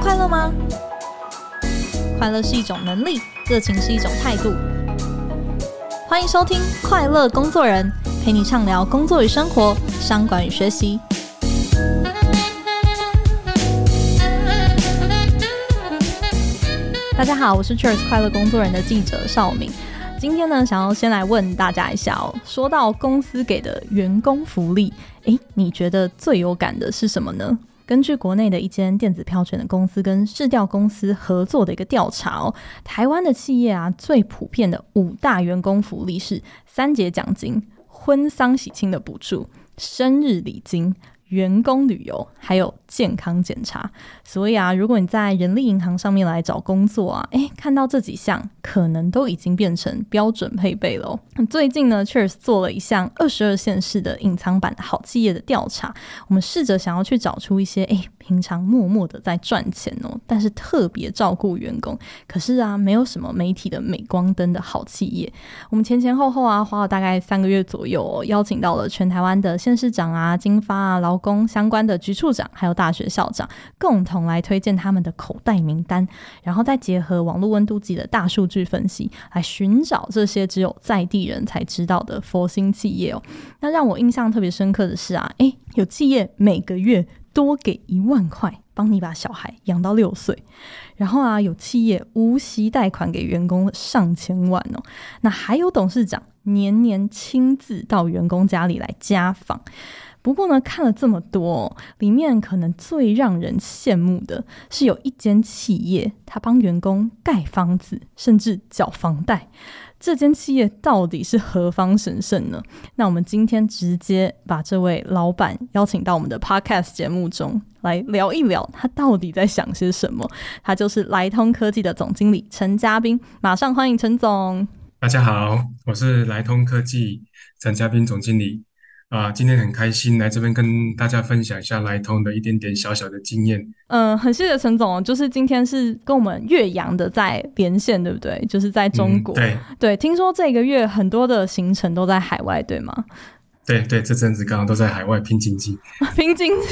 快乐吗？快乐是一种能力，热情是一种态度。欢迎收听《快乐工作人》，陪你畅聊工作与生活、商管与学习。大家好，我是 Cheers 快乐工作人的记者邵敏。今天呢，想要先来问大家一下哦，说到公司给的员工福利，诶，你觉得最有感的是什么呢？根据国内的一间电子票券的公司跟市调公司合作的一个调查哦，台湾的企业啊，最普遍的五大员工福利是三节奖金、婚丧喜庆的补助、生日礼金。员工旅游还有健康检查，所以啊，如果你在人力银行上面来找工作啊，诶，看到这几项，可能都已经变成标准配备了。最近呢确实做了一项二十二县市的隐藏版好企业的调查，我们试着想要去找出一些诶，平常默默的在赚钱哦，但是特别照顾员工，可是啊，没有什么媒体的镁光灯的好企业。我们前前后后啊，花了大概三个月左右，邀请到了全台湾的县市长啊、金发啊、劳工相关的局处长，还有大学校长，共同来推荐他们的口袋名单，然后再结合网络温度计的大数据分析，来寻找这些只有在地人才知道的佛心企业哦。那让我印象特别深刻的是啊，诶，有企业每个月多给一万块，帮你把小孩养到六岁，然后啊，有企业无息贷款给员工上千万哦。那还有董事长年年亲自到员工家里来家访。不过呢，看了这么多，里面可能最让人羡慕的是，有一间企业，他帮员工盖房子，甚至缴房贷。这间企业到底是何方神圣呢？那我们今天直接把这位老板邀请到我们的 Podcast 节目中来聊一聊，他到底在想些什么。他就是莱通科技的总经理陈嘉宾，马上欢迎陈总。大家好，我是莱通科技陈嘉宾总经理。啊，今天很开心来这边跟大家分享一下来通的一点点小小的经验。嗯，很谢谢陈总，就是今天是跟我们岳阳的在连线，对不对？就是在中国。嗯、对对，听说这个月很多的行程都在海外，对吗？对对，这阵子刚刚都在海外拼经济，拼经济。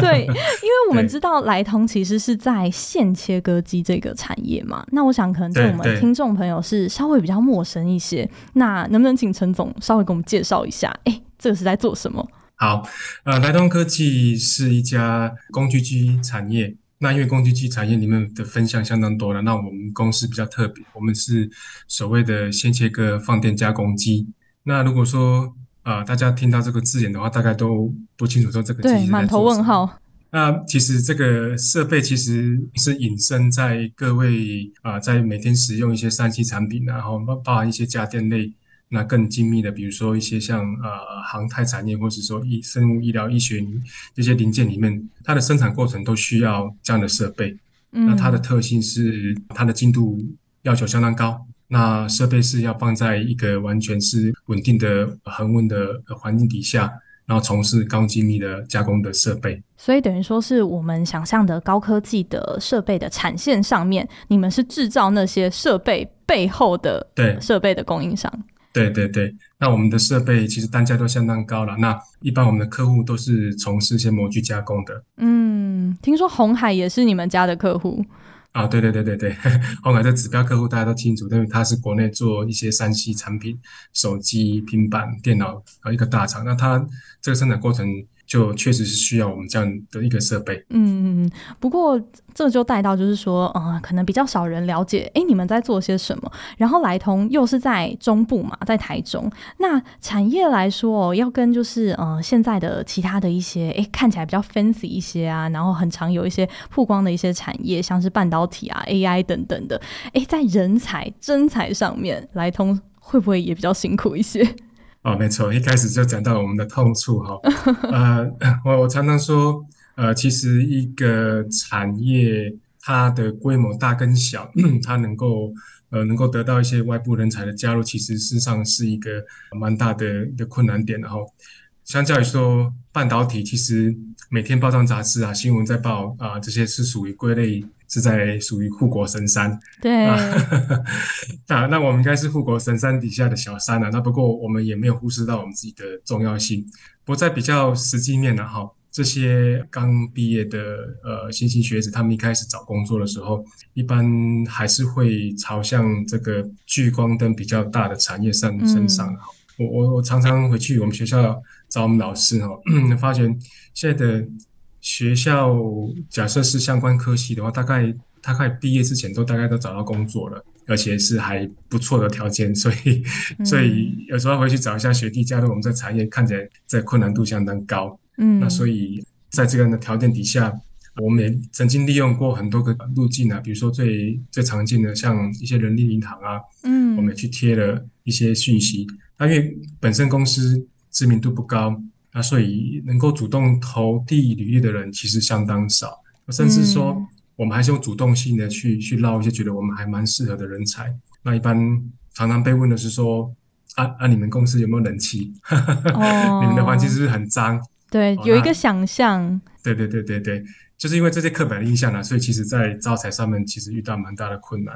对，因为我们知道莱通其实是在线切割机这个产业嘛，那我想可能对我们听众朋友是稍微比较陌生一些。那能不能请陈总稍微给我们介绍一下？哎，这个是在做什么？好，呃，莱通科技是一家工具机产业。那因为工具机产业里面的分项相当多了，那我们公司比较特别，我们是所谓的线切割放电加工机。那如果说啊、呃，大家听到这个字眼的话，大概都不清楚说这个。对，满头问号。那其实这个设备其实是隐身在各位啊、呃，在每天使用一些三 C 产品，然后包包含一些家电类，那更精密的，比如说一些像呃航太产业，或者说医生物医疗医学这些零件里面，它的生产过程都需要这样的设备。嗯。那它的特性是它的精度要求相当高。那设备是要放在一个完全是稳定的恒温的环境底下，然后从事高精密的加工的设备。所以等于说是我们想象的高科技的设备的产线上面，你们是制造那些设备背后的对设备的供应商。对对对，那我们的设备其实单价都相当高了。那一般我们的客户都是从事一些模具加工的。嗯，听说红海也是你们家的客户。啊，对对对对对，后来的指标客户大家都清楚，因为他是国内做一些三 C 产品，手机、平板、电脑啊一个大厂，那他这个生产过程。就确实是需要我们这样的一个设备。嗯，不过这就带到就是说，呃，可能比较少人了解，诶，你们在做些什么？然后莱通又是在中部嘛，在台中。那产业来说，哦要跟就是呃现在的其他的一些，诶，看起来比较 fancy 一些啊，然后很常有一些曝光的一些产业，像是半导体啊、AI 等等的，诶，在人才真才上面，莱通会不会也比较辛苦一些？哦，没错，一开始就讲到我们的痛处哈。呃，我我常常说，呃，其实一个产业它的规模大跟小，它能够呃能够得到一些外部人才的加入，其实事实上是一个蛮大的一个困难点。然后，相较于说半导体，其实每天报章杂志啊、新闻在报啊，这些是属于归类。是在属于护国神山，对啊，啊，那我们应该是护国神山底下的小山啊。那不过我们也没有忽视到我们自己的重要性。不过在比较实际面呢，哈，这些刚毕业的呃新兴学子，他们一开始找工作的时候，一般还是会朝向这个聚光灯比较大的产业上身上。我我我常常回去我们学校找我们老师哈，发觉现在的学校假设是相关科系的话，大概大概毕业之前都大概都找到工作了，而且是还不错的条件，所以 所以有时候回去找一下学弟加入我们这产业，看起来这困难度相当高。嗯，那所以在这样的条件底下，我们也曾经利用过很多个路径啊，比如说最最常见的像一些人力银行啊，嗯，我们也去贴了一些讯息。那因为本身公司知名度不高，那所以能够主动投递履历的人其实相当少，甚至说我们还是用主动性的去去捞一些觉得我们还蛮适合的人才。那一般常常被问的是说，啊啊，你们公司有没有冷气？哦、你们的环境是不是很脏？对，有一个想象、哦。对对对对对，就是因为这些刻板的印象呢，所以其实，在招财上面其实遇到蛮大的困难。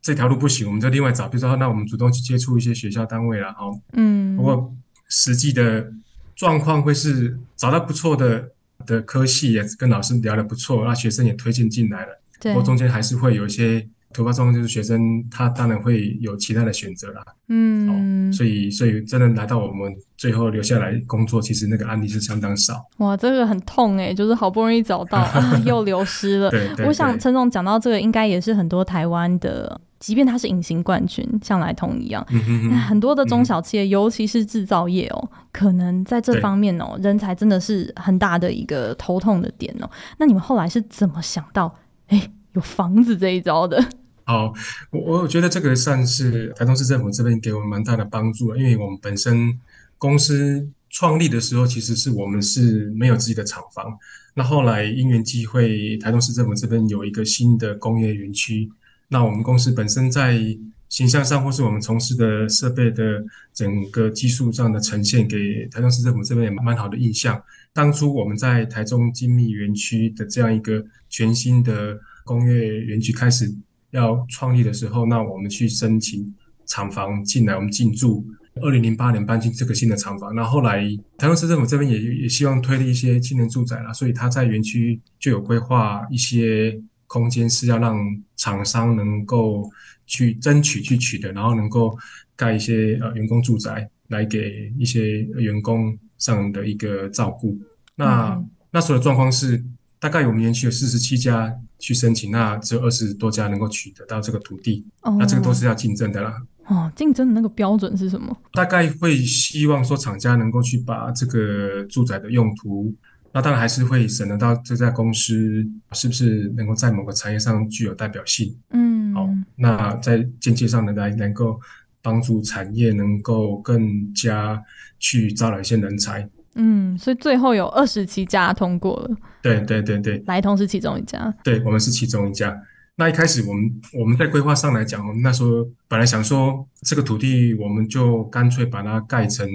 这条路不行，我们就另外找，比如说，那我们主动去接触一些学校单位了，哦，嗯。不过实际的状况会是找到不错的的科系，也跟老师聊得不错，那学生也推荐进来了。对。不过中间还是会有一些。突发状况就是学生他当然会有其他的选择啦，嗯，所以所以真的来到我们最后留下来工作，其实那个案例是相当少。哇，这个很痛诶、欸，就是好不容易找到 啊，又流失了。对，对，对，我想陈总讲到这个，应该也是很多台湾的，即便他是隐形冠军，像来通一样，嗯、哼哼很多的中小企业，嗯、尤其是制造业哦，可能在这方面哦，人才真的是很大的一个头痛的点哦。那你们后来是怎么想到？哎。有房子这一招的，好，我我觉得这个算是台中市政府这边给我们蛮大的帮助，因为我们本身公司创立的时候，其实是我们是没有自己的厂房，那后来因缘际会，台中市政府这边有一个新的工业园区，那我们公司本身在形象上或是我们从事的设备的整个技术上的呈现，给台中市政府这边也蛮好的印象。当初我们在台中精密园区的这样一个全新的工业园区开始要创立的时候，那我们去申请厂房进来，我们进驻。二零零八年搬进这个新的厂房，那后来台中市政府这边也也希望推了一些青年住宅啦，所以他在园区就有规划一些空间是要让厂商能够去争取去取得，然后能够盖一些呃员工住宅来给一些员工上的一个照顾。那、嗯、那时候的状况是，大概我们园区有四十七家。去申请，那只有二十多家能够取得到这个土地，哦、那这个都是要竞争的啦。哦，竞争的那个标准是什么？大概会希望说厂家能够去把这个住宅的用途，那当然还是会审得到这家公司是不是能够在某个产业上具有代表性。嗯，好，那在间接上呢，来能够帮助产业能够更加去招揽一些人才。嗯，所以最后有二十七家通过了。对对对对，来通是其中一家。对，我们是其中一家。那一开始我们我们在规划上来讲，我们那时候本来想说，这个土地我们就干脆把它盖成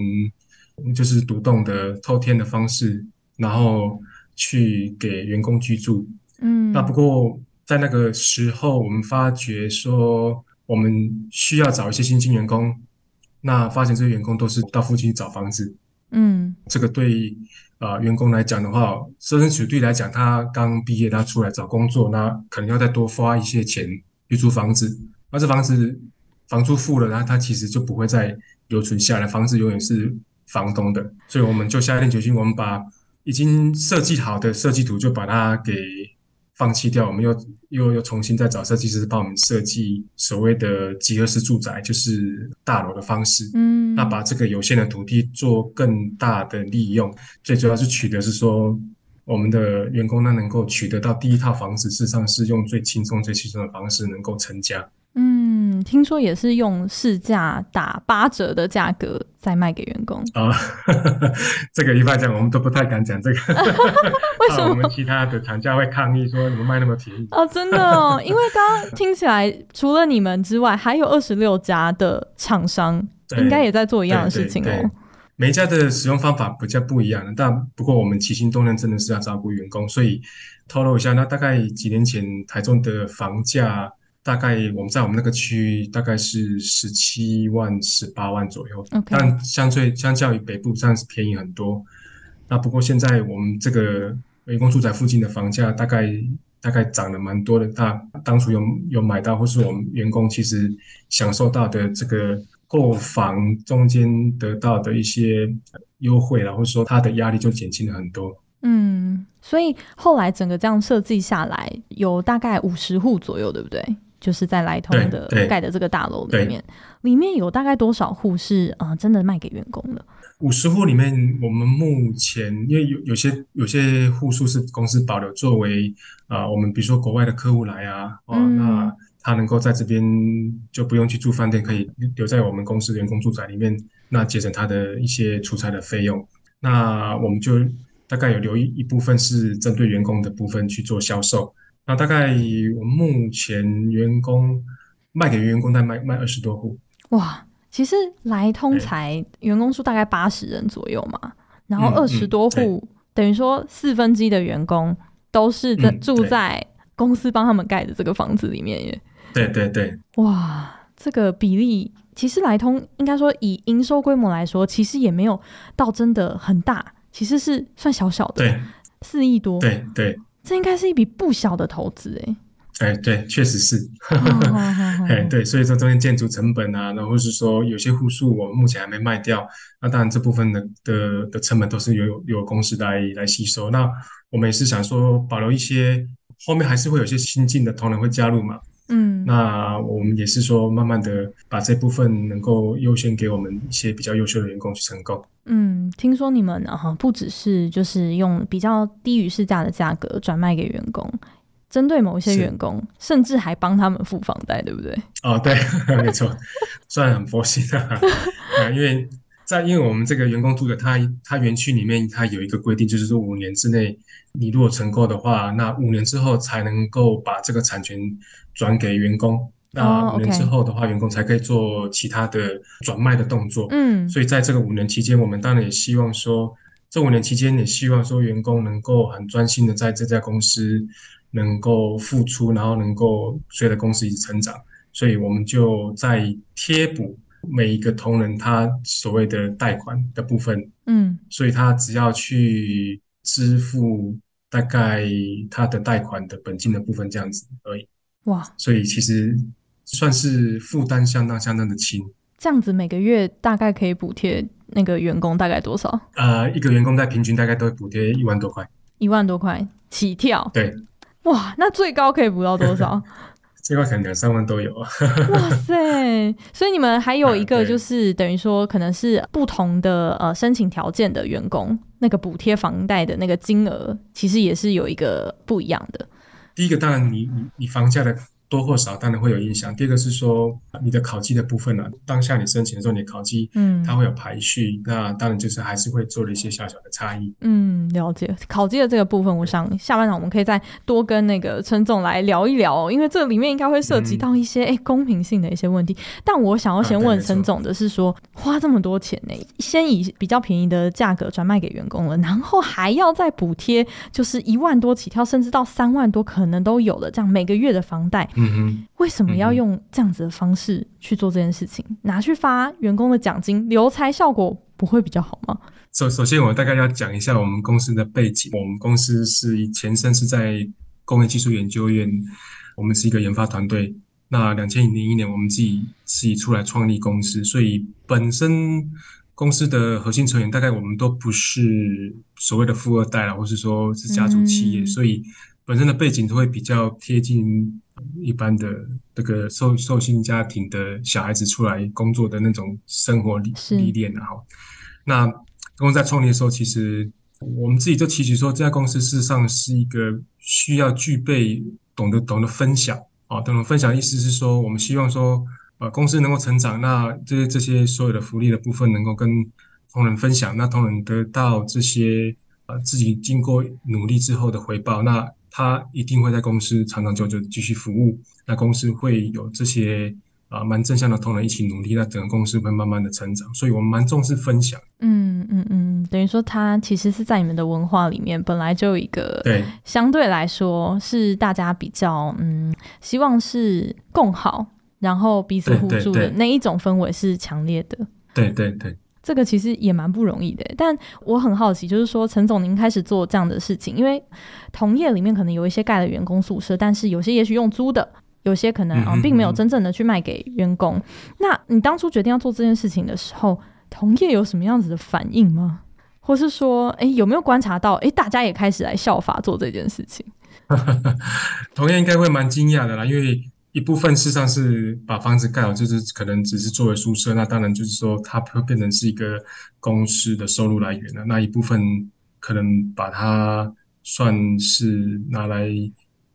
就是独栋的透天的方式，然后去给员工居住。嗯，那不过在那个时候，我们发觉说，我们需要找一些新进员工，那发现这些员工都是到附近找房子。嗯，这个对啊、呃、员工来讲的话，设身处地来讲，他刚毕业，他出来找工作，那可能要再多花一些钱去租房子。那这房子房租付了，那他其实就不会再留存下来，房子永远是房东的。所以我们就下定决心，我们把已经设计好的设计图就把它给。放弃掉，我们又又又重新再找设计师帮我们设计所谓的集合式住宅，就是大楼的方式。嗯，那把这个有限的土地做更大的利用，最主要是取得是说，我们的员工呢能够取得到第一套房子，事实上是用最轻松、最轻松的方式能够成家。嗯，听说也是用市价打八折的价格再卖给员工啊。这个一般讲，我们都不太敢讲这个。为什么？我们其他的厂家会抗议说你们卖那么便宜？哦，真的哦，因为刚刚听起来，除了你们之外，还有二十六家的厂商应该也在做一样的事情哦。每一家的使用方法比较不一样，但不过我们起心动念真的是要照顾员工，所以透露一下，那大概几年前台中的房价。大概我们在我们那个区域大概是十七万、十八万左右.但相对相较于北部，算是便宜很多。那不过现在我们这个员工住宅附近的房价大概大概涨了蛮多的。大当初有有买到，或是我们员工其实享受到的这个购房中间得到的一些优惠啦，或者说他的压力就减轻了很多。嗯，所以后来整个这样设计下来，有大概五十户左右，对不对？就是在来通的盖的这个大楼里面，里面有大概多少户是啊、呃，真的卖给员工的？五十户里面，我们目前因为有有些有些户数是公司保留作为啊、呃，我们比如说国外的客户来啊，哦，嗯、那他能够在这边就不用去住饭店，可以留在我们公司员工住宅里面，那节省他的一些出差的费用。那我们就大概有留一一部分是针对员工的部分去做销售。那大概我目前员工卖给员工在卖卖二十多户。哇，其实来通才员工数大概八十人左右嘛，然后二十多户，嗯嗯、等于说四分之一的员工都是在住在公司帮他们盖的这个房子里面耶。对对对。哇，这个比例其实来通应该说以营收规模来说，其实也没有到真的很大，其实是算小小的。对，四亿多。对对。这应该是一笔不小的投资，欸，哎，哎，对，确实是，哎，对，所以说中间建筑成本啊，然后是说有些户数我们目前还没卖掉，那当然这部分的的的成本都是由由公司来来吸收。那我们也是想说保留一些，后面还是会有些新进的同仁会加入嘛。嗯，那我们也是说，慢慢的把这部分能够优先给我们一些比较优秀的员工去承购。嗯，听说你们啊，不只是就是用比较低于市价的价格转卖给员工，针对某一些员工，甚至还帮他们付房贷，对不对？哦，对，没错，算很佛心的 啊，因为。在，因为我们这个员工住的，他他园区里面，他有一个规定，就是说五年之内，你如果成购的话，那五年之后才能够把这个产权转给员工。那五年之后的话，员工才可以做其他的转卖的动作。嗯，所以在这个五年期间，我们当然也希望说，这五年期间也希望说，员工能够很专心的在这家公司能够付出，然后能够随着公司一起成长。所以我们就在贴补。每一个同仁他所谓的贷款的部分，嗯，所以他只要去支付大概他的贷款的本金的部分这样子而已。哇，所以其实算是负担相当相当的轻。这样子每个月大概可以补贴那个员工大概多少？呃，一个员工在平均大概都会补贴一万多块。一万多块起跳。对。哇，那最高可以补到多少？这块可能两三万都有啊！哇塞！所以你们还有一个就是等于说，可能是不同的呃申请条件的员工，那个补贴房贷的那个金额，其实也是有一个不一样的。第一个当然你，你你你房价的。多或少当然会有影响。第二个是说你的考绩的部分呢、啊，当下你申请的时候，你的考绩，嗯，它会有排序，嗯、那当然就是还是会做了一些小小的差异。嗯，了解。考绩的这个部分，我想下半场我们可以再多跟那个陈总来聊一聊，因为这里面应该会涉及到一些哎、嗯、公平性的一些问题。但我想要先问陈总的是说，啊、花这么多钱呢，先以比较便宜的价格转卖给员工了，然后还要再补贴，就是一万多起跳，甚至到三万多可能都有了，这样每个月的房贷。嗯哼，为什么要用这样子的方式去做这件事情？嗯、拿去发员工的奖金，留才效果不会比较好吗？首首先，我大概要讲一下我们公司的背景。我们公司是以前身是在工业技术研究院，我们是一个研发团队。那两千零一年，我们自己自己出来创立公司，所以本身公司的核心成员大概我们都不是所谓的富二代啦，或是说是家族企业，嗯、所以本身的背景都会比较贴近。一般的这个受受薪家庭的小孩子出来工作的那种生活历历练，然后，那公司在创立的时候，其实我们自己就期许说，这家公司事实上是一个需要具备懂得懂得分享啊，懂得分享，意思是说，我们希望说，呃，公司能够成长，那这些这些所有的福利的部分能够跟同仁分享，那同仁得到这些呃自己经过努力之后的回报，那。他一定会在公司长长久久继续服务，那公司会有这些啊蛮正向的同仁一起努力，那整个公司会慢慢的成长，所以我们蛮重视分享。嗯嗯嗯，等于说他其实是在你们的文化里面本来就有一个对，相对来说是大家比较嗯希望是共好，然后彼此互助的那一种氛围是强烈的。对对对。这个其实也蛮不容易的。但我很好奇，就是说陈总您开始做这样的事情，因为同业里面可能有一些盖了员工宿舍，但是有些也许用租的，有些可能啊、嗯、并没有真正的去卖给员工。那你当初决定要做这件事情的时候，同业有什么样子的反应吗？或是说，哎，有没有观察到，哎，大家也开始来效法做这件事情？同业应该会蛮惊讶的啦，因为一部分事实上是把房子盖好，就是可能只是作为宿舍，那当然就是说它会变成是一个公司的收入来源了。那一部分可能把它算是拿来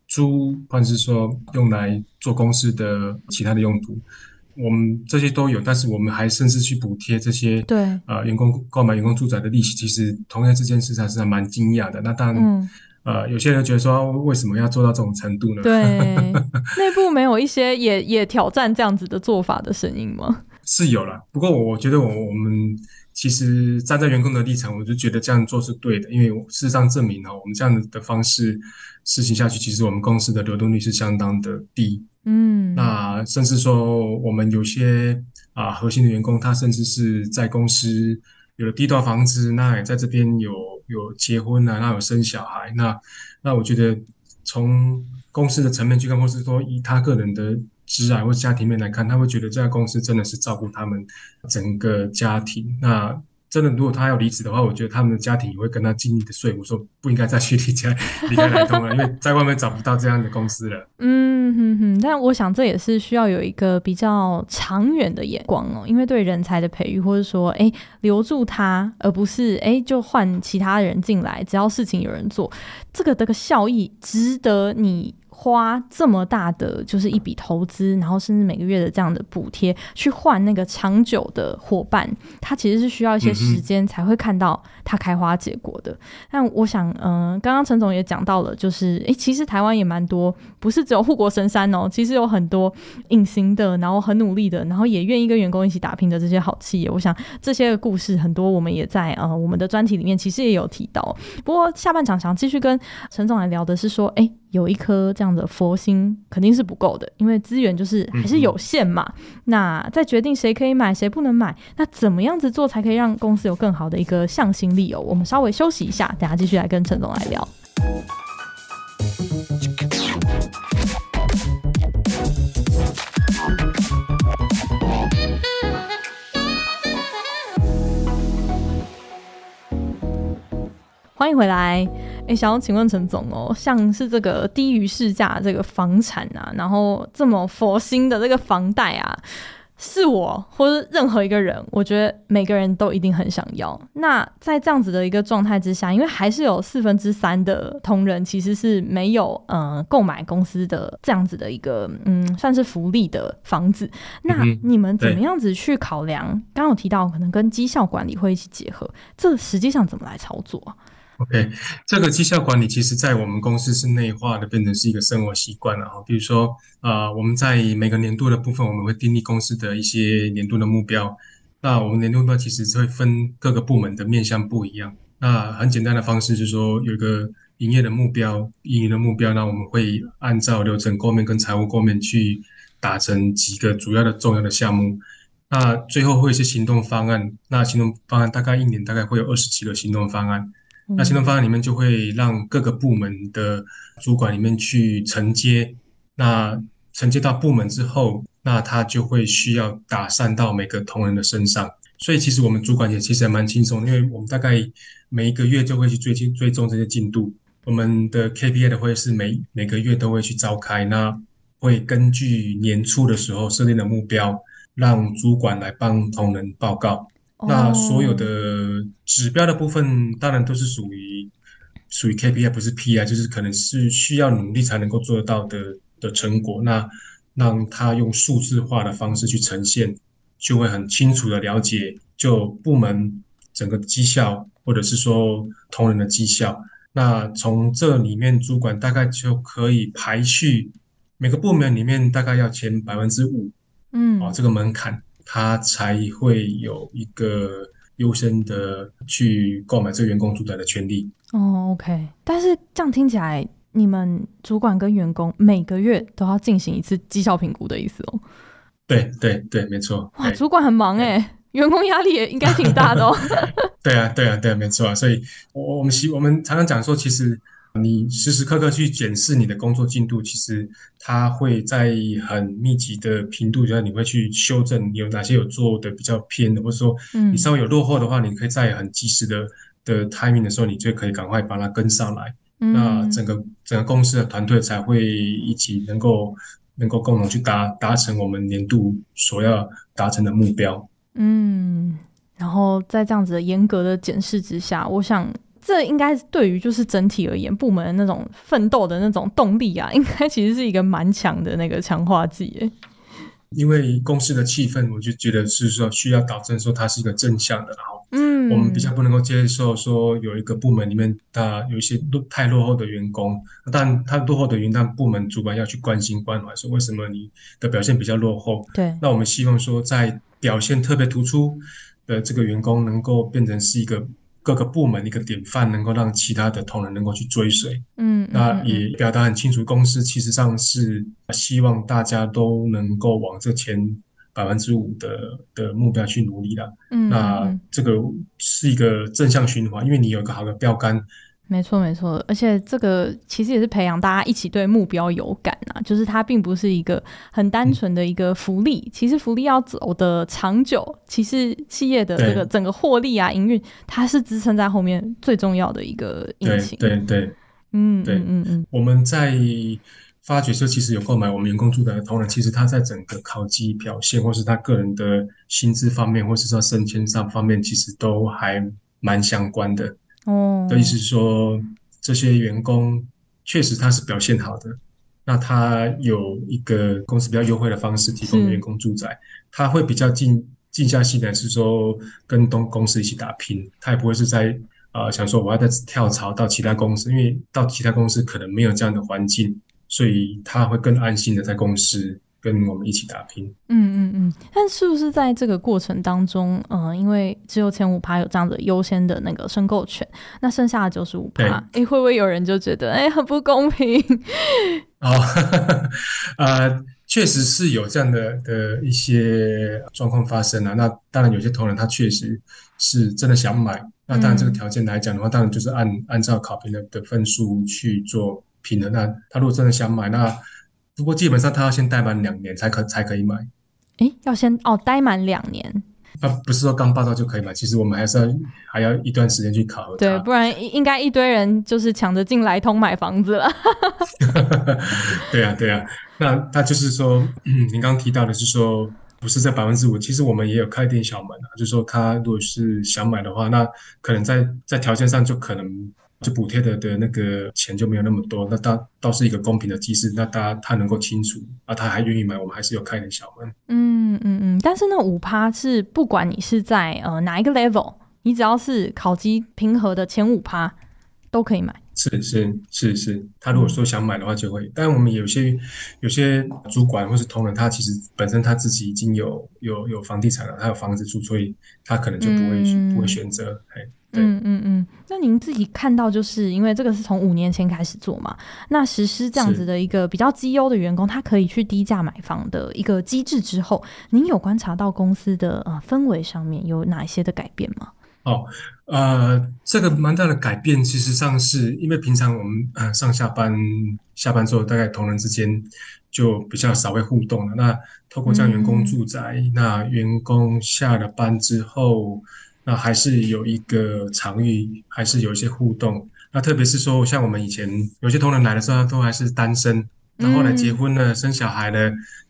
租，或者是说用来做公司的其他的用途。我们这些都有，但是我们还甚至去补贴这些对呃员工购买员工住宅的利息。其实同样这件事还是还蛮惊讶的。那当然，嗯、呃，有些人觉得说，为什么要做到这种程度呢？对，内部没有一些也也挑战这样子的做法的声音吗？是有了，不过我我觉得我我们其实站在员工的立场，我就觉得这样做是对的，因为事实上证明了我们这样的方式实行下去，其实我们公司的流动率是相当的低。嗯，那甚至说，我们有些啊核心的员工，他甚至是在公司有了第一套房子，那也在这边有有结婚啊，那有生小孩，那那我觉得从公司的层面去看，或是说以他个人的职涯或家庭面来看，他会觉得这家公司真的是照顾他们整个家庭。那真的，如果他要离职的话，我觉得他们的家庭也会跟他尽力的说服，说不应该再去离开离开台东了，因为在外面找不到这样的公司了。嗯哼哼，但我想这也是需要有一个比较长远的眼光哦，因为对人才的培育，或者说哎留住他，而不是哎就换其他人进来，只要事情有人做，这个这个效益值得你。花这么大的就是一笔投资，然后甚至每个月的这样的补贴去换那个长久的伙伴，它其实是需要一些时间才会看到它开花结果的。但我想，嗯、刚刚陈总也讲到了，就是诶，其实台湾也蛮多，不是只有护国神山哦，其实有很多隐形的，然后很努力的，然后也愿意跟员工一起打拼的这些好企业。我想这些故事很多，我们也在呃我们的专题里面其实也有提到。不过下半场想继续跟陈总来聊的是说，诶。有一颗这样的佛心肯定是不够的，因为资源就是还是有限嘛。那在决定谁可以买，谁不能买，那怎么样子做才可以让公司有更好的一个向心力哦？我们稍微休息一下，等下继续来跟陈总来聊。欢迎回来。哎，想要请问陈总哦，像是这个低于市价这个房产啊，然后这么佛心的这个房贷啊，是我或者任何一个人，我觉得每个人都一定很想要。那在这样子的一个状态之下，因为还是有四分之三的同仁其实是没有嗯购买公司的这样子的一个嗯算是福利的房子，那你们怎么样子去考量？刚刚有提到可能跟绩效管理会一起结合，这实际上怎么来操作啊？OK，这个绩效管理其实在我们公司是内化的，变成是一个生活习惯了哈。比如说，啊，我们在每个年度的部分，我们会订立公司的一些年度的目标。那我们年度目标其实会分各个部门的面向不一样。那很简单的方式就是说，有一个营业的目标、运营的目标，那我们会按照流程构面跟财务构面去打成几个主要的重要的项目。那最后会是行动方案。那行动方案大概一年大概会有二十几个行动方案。那行动方案里面就会让各个部门的主管里面去承接，那承接到部门之后，那他就会需要打散到每个同仁的身上。所以其实我们主管也其实还蛮轻松，因为我们大概每一个月就会去追追追踪这些进度。我们的 KPI 的会是每每个月都会去召开，那会根据年初的时候设定的目标，让主管来帮同仁报告。那所有的指标的部分，当然都是属于属于 KPI，不是 PI，就是可能是需要努力才能够做得到的的成果。那让他用数字化的方式去呈现，就会很清楚的了解，就部门整个绩效，或者是说同仁的绩效。那从这里面，主管大概就可以排序每个部门里面大概要前百分之五，嗯，哦，这个门槛。他才会有一个优先的去购买这个员工住宅的权利。哦，OK。但是这样听起来，你们主管跟员工每个月都要进行一次绩效评估的意思哦？对对对，没错。哇，主管很忙哎。员工压力也应该挺大的哦。对啊，对啊，对啊，没错啊。所以，我我们希我们常常讲说，其实你时时刻刻去检视你的工作进度，其实它会在很密集的频度下，你会去修正你有哪些有做的比较偏的，或者说你稍微有落后的话，你可以在很及时的的 timing 的时候，你就可以赶快把它跟上来。嗯、那整个整个公司的团队才会一起能够能够共同去达达成我们年度所要达成的目标。嗯，然后在这样子的严格的检视之下，我想这应该对于就是整体而言，部门的那种奋斗的那种动力啊，应该其实是一个蛮强的那个强化剂。因为公司的气氛，我就觉得是说需要导正说它是一个正向的，然后。嗯，我们比较不能够接受说有一个部门里面，他有一些落太落后的员工，但他落后的员，但部门主管要去关心关怀，说为什么你的表现比较落后？对，那我们希望说，在表现特别突出的这个员工，能够变成是一个各个部门一个典范，能够让其他的同仁能够去追随。嗯，嗯，那也表达很清楚，公司其实上是希望大家都能够往这前。百分之五的的目标去努力的，嗯，那这个是一个正向循环，因为你有一个好的标杆。没错，没错，而且这个其实也是培养大家一起对目标有感啊，就是它并不是一个很单纯的一个福利，嗯、其实福利要走的长久，其实企业的这个整个获利啊、营运，它是支撑在后面最重要的一个引擎。对对对，嗯，对，嗯嗯，我们在。发掘说，其实有购买我们员工住宅的同仁，其实他在整个考绩表现，或是他个人的薪资方面，或是说升迁上方面，其实都还蛮相关的。哦，的意思是说，这些员工确实他是表现好的，那他有一个公司比较优惠的方式提供员工住宅，他会比较静静下心来，是说跟东公司一起打拼，他也不会是在啊、呃、想说我要再跳槽到其他公司，因为到其他公司可能没有这样的环境。所以他会更安心的在公司跟我们一起打拼。嗯嗯嗯。但是不是在这个过程当中，嗯、呃，因为只有前五趴有这样的优先的那个申购权，那剩下的九十五趴，哎、欸，会不会有人就觉得哎、欸、很不公平？哦，呃，确实是有这样的的一些状况发生啊。那当然有些同仁他确实是真的想买，那当然这个条件来讲的话，当然就是按按照考评的的分数去做。评的那他如果真的想买，那不过基本上他要先待满两年才可才可以买。诶，要先哦待满两年。那不是说刚报到就可以买，其实我们还是要还要一段时间去考核。对，不然应该一堆人就是抢着进来通买房子了。对啊，对啊。那那就是说，嗯，您刚刚提到的是说不是在百分之五，其实我们也有开一点小门啊，就是说他如果是想买的话，那可能在在条件上就可能。就补贴的的那个钱就没有那么多，那倒倒是一个公平的机制，那大家他能够清楚，啊，他还愿意买，我们还是有开点小门。嗯嗯嗯，但是那五趴是不管你是在呃哪一个 level，你只要是考级平和的前五趴都可以买。是是是是，他如果说想买的话就会，但我们有些有些主管或是同仁，他其实本身他自己已经有有有房地产了，他有房子住，所以他可能就不会、嗯、不会选择，哎。嗯嗯嗯，那您自己看到，就是因为这个是从五年前开始做嘛，那实施这样子的一个比较绩优的员工，他可以去低价买房的一个机制之后，您有观察到公司的呃氛围上面有哪一些的改变吗？哦，呃，这个蛮大的改变，其实上是因为平常我们呃上下班下班之后，大概同仁之间就比较少会互动了。那透过这样员工住宅，嗯、那员工下了班之后。那还是有一个场域，还是有一些互动。那特别是说，像我们以前有些同仁来的时候，都还是单身，然后来结婚了，生小孩了，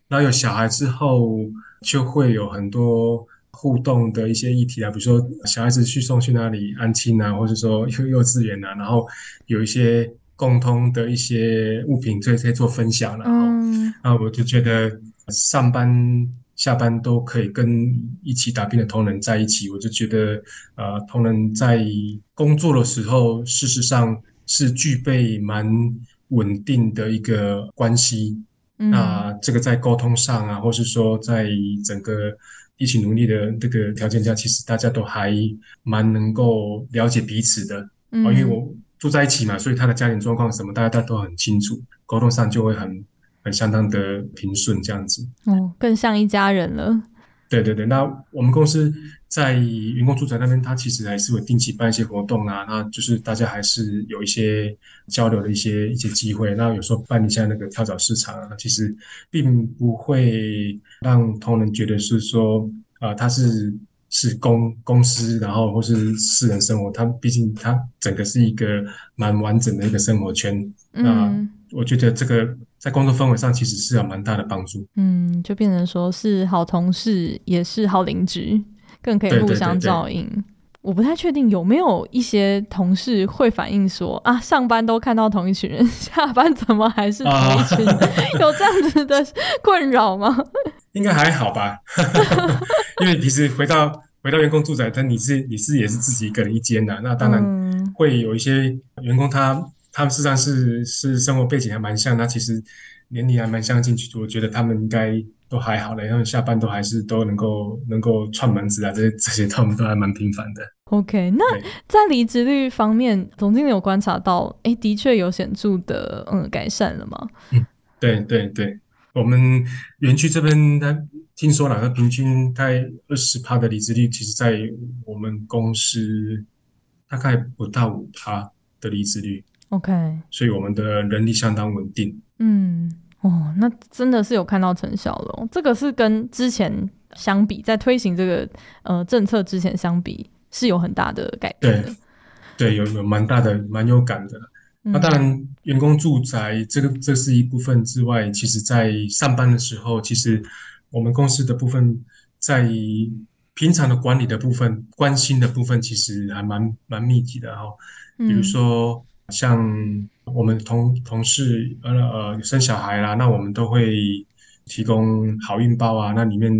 然后有小孩之后，就会有很多互动的一些议题啊，比如说小孩子去送去哪里安亲啊，或者说 幼幼稚园啊，然后有一些共通的一些物品，可以可以做分享了。嗯，那我就觉得上班。下班都可以跟一起打拼的同仁在一起，我就觉得，呃，同仁在工作的时候，事实上是具备蛮稳定的一个关系。嗯，那这个在沟通上啊，或是说在整个一起努力的这个条件下，其实大家都还蛮能够了解彼此的。嗯，因为我住在一起嘛，所以他的家庭状况什么，大家都很清楚，沟通上就会很。很相当的平顺，这样子哦，更像一家人了。对对对，那我们公司在员工住宅那边，它其实还是会定期办一些活动啊，那就是大家还是有一些交流的一些一些机会。那有时候办一下那个跳蚤市场啊，其实并不会让同仁觉得是说啊、呃，他是是公公司，然后或是私人生活，他毕竟他整个是一个蛮完整的一个生活圈。嗯、那我觉得这个。在工作氛围上，其实是有蛮大的帮助。嗯，就变成说是好同事，也是好邻居，更可以互相照应。对对对对。我不太确定有没有一些同事会反映说啊，上班都看到同一群人，下班怎么还是同一群人？啊、有这样子的困扰吗？应该还好吧，因为其实回到回到员工住宅，但你是你是也是自己一个人一间的，那当然会有一些员工他。他们实际上是是生活背景还蛮像，那其实年龄还蛮相近，我觉得他们应该都还好了，然后下班都还是都能够能够串门子啊，这些这些他们都还蛮频繁的。OK，那在离职率方面，总经理有观察到，哎，的确有显著的嗯改善了吗？嗯，对对对，我们园区这边他听说了，他平均大概二十趴的离职率，其实在我们公司大概不到五趴的离职率。OK，所以我们的人力相当稳定。嗯，哦，那真的是有看到成效了哦。这个是跟之前相比，在推行这个呃政策之前相比，是有很大的改变的。对，对，有有蛮大的、蛮有感的。嗯，那当然，员工住宅这个这是一部分之外，其实在上班的时候，其实我们公司的部分在平常的管理的部分、关心的部分，其实还蛮蛮密集的哈。比如说。像我们同同事呃呃生小孩啦，那我们都会提供好运包啊，那里面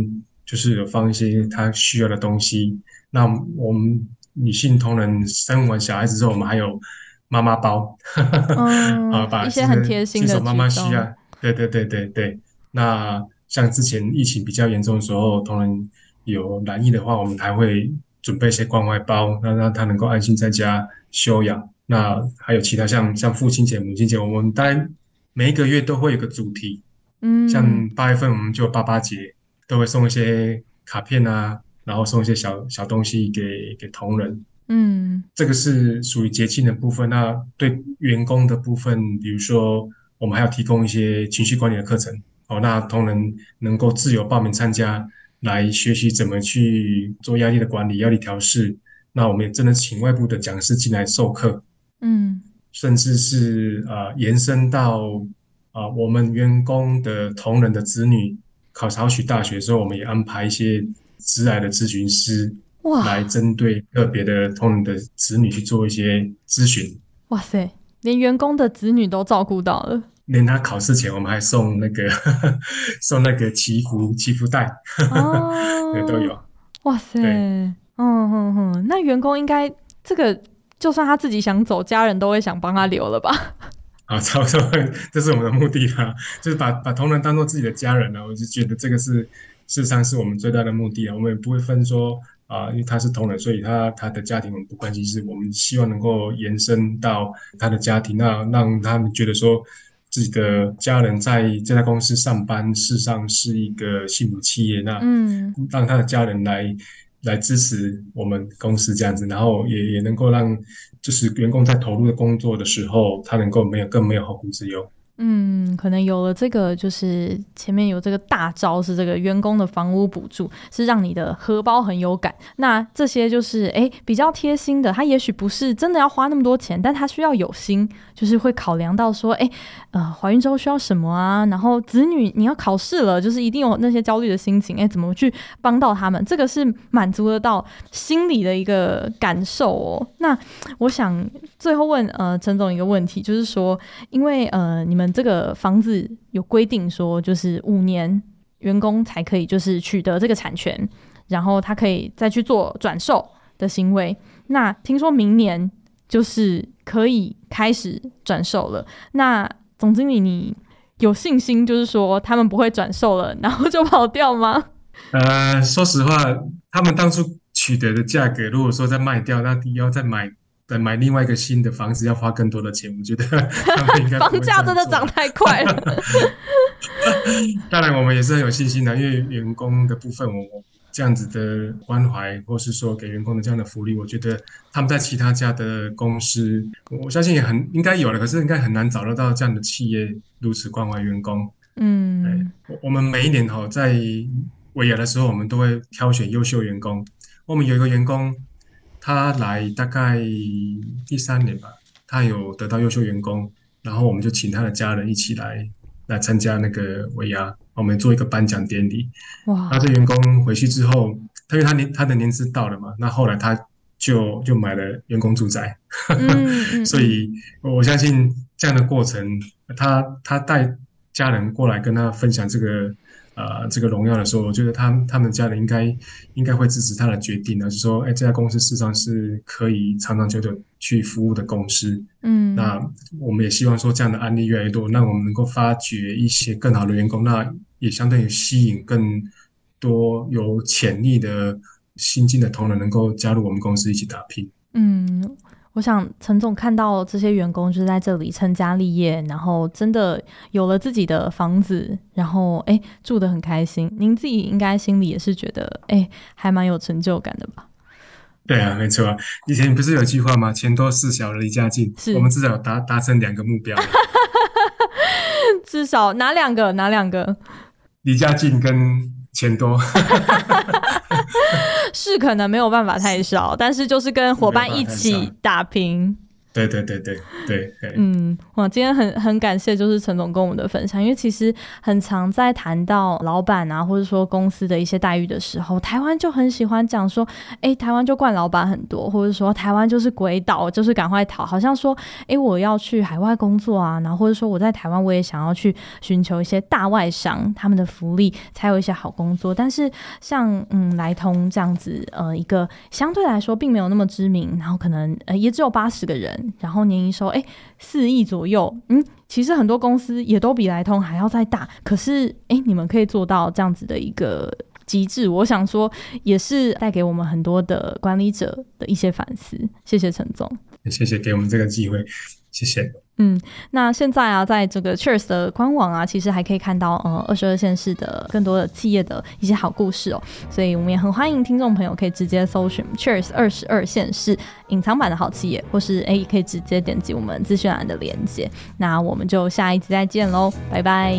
就是有放一些他需要的东西。那我们女性同仁生完小孩子之后，我们还有妈妈包，嗯、啊，把一些很贴心的新手妈妈需要，对对对对对。那像之前疫情比较严重的时候，同仁有难易的话，我们还会准备一些关怀包，那让他能够安心在家休养。那还有其他像像父亲节、母亲节，我们当然每一个月都会有个主题，嗯，像八月份我们就八八节，都会送一些卡片啊，然后送一些小小东西给给同仁，嗯，这个是属于节庆的部分。那对员工的部分，比如说我们还要提供一些情绪管理的课程，哦，那同仁能够自由报名参加，来学习怎么去做压力的管理、压力调试。那我们也真的请外部的讲师进来授课。嗯，甚至是呃延伸到啊、呃，我们员工的同仁的子女考考取大学的时候，我们也安排一些职来的咨询师哇，来针对个别的同仁的子女去做一些咨询。哇塞，连员工的子女都照顾到了，连他考试前我们还送那个 送那个祈福祈福袋，哦、也都有。哇塞，嗯嗯嗯，那员工应该这个。就算他自己想走，家人都会想帮他留了吧？啊，差不多，这是我们的目的啊，就是把把同仁当做自己的家人呢。我就觉得这个是事实上是我们最大的目的啊。我们也不会分说啊，因为他是同仁，所以他他的家庭我们不关心，是我们希望能够延伸到他的家庭，那让他们觉得说自己的家人在这家公司上班，事实上是一个幸福企业。那嗯，让他的家人来。来支持我们公司这样子，然后也也能够让就是员工在投入的工作的时候，他能够没有更没有后顾之忧。嗯，可能有了这个，就是前面有这个大招，是这个员工的房屋补助，是让你的荷包很有感。那这些就是哎比较贴心的，他也许不是真的要花那么多钱，但他需要有心，就是会考量到说，哎呃，怀孕之后需要什么啊？然后子女你要考试了，就是一定有那些焦虑的心情，哎怎么去帮到他们？这个是满足得到心理的一个感受哦。那我想最后问呃陈总一个问题，就是说，因为呃你们。这个房子有规定说，就是五年员工才可以就是取得这个产权，然后他可以再去做转售的行为。那听说明年就是可以开始转售了。那总经理，你有信心就是说他们不会转售了，然后就跑掉吗？呃，说实话，他们当初取得的价格，如果说再卖掉，那要再买。再买另外一个新的房子要花更多的钱，我觉得 房价真的涨太快了。当然，我们也是很有信心的，因为员工的部分，我这样子的关怀，或是说给员工的这样的福利，我觉得他们在其他家的公司，我相信也很应该有了，可是应该很难找得到这样的企业如此关怀员工。嗯，我我们每一年哈在尾牙的时候，我们都会挑选优秀员工。我们有一个员工，他来大概第三年吧，他有得到优秀员工，然后我们就请他的家人一起来来参加那个尾牙，我们做一个颁奖典礼。哇！那这员工回去之后，他因为他年他的年资到了嘛，那后来他就就买了员工住宅。嗯、所以我相信这样的过程，他他带家人过来跟他分享这个。呃，这个荣耀的时候，我觉得他他们家人应该应该会支持他的决定呢，就是说，哎，这家公司事实上是可以长长久久去服务的公司。嗯，那我们也希望说，这样的案例越来越多，那我们能够发掘一些更好的员工，那也相当于吸引更多有潜力的新进的同仁能够加入我们公司一起打拼。嗯。我想陈总看到这些员工就是在这里成家立业，然后真的有了自己的房子，然后哎住得很开心。您自己应该心里也是觉得哎还蛮有成就感的吧？对啊，没错啊。以前不是有句话吗？钱多事小离家近。是我们至少达达成两个目标。至少哪两个？哪两个？离家近跟钱多。是可能没有办法太少，但是就是跟伙伴一起打拼。对对对对对，嗯，哇，今天很很感谢，就是陈总跟我们的分享，因为其实很常在谈到老板啊，或者说公司的一些待遇的时候，台湾就很喜欢讲说，哎，台湾就惯老板很多，或者说台湾就是鬼岛，就是赶快逃，好像说，哎，我要去海外工作啊，然后或者说我在台湾，我也想要去寻求一些大外商他们的福利，才有一些好工作。但是像嗯来通这样子，呃，一个相对来说并没有那么知名，然后可能呃也只有八十个人。然后年营收哎四亿左右，嗯，其实很多公司也都比来通还要再大，可是哎，你们可以做到这样子的一个极致，我想说也是带给我们很多的管理者的一些反思。谢谢陈总，谢谢给我们这个机会，谢谢。嗯，那现在啊，在这个 Cheers 的官网啊，其实还可以看到呃二十二县市的更多的企业的一些好故事哦，所以我们也很欢迎听众朋友可以直接搜寻 Cheers 二十二县市隐藏版的好企业，或是诶可以直接点击我们资讯栏的链接。那我们就下一集再见喽，拜拜。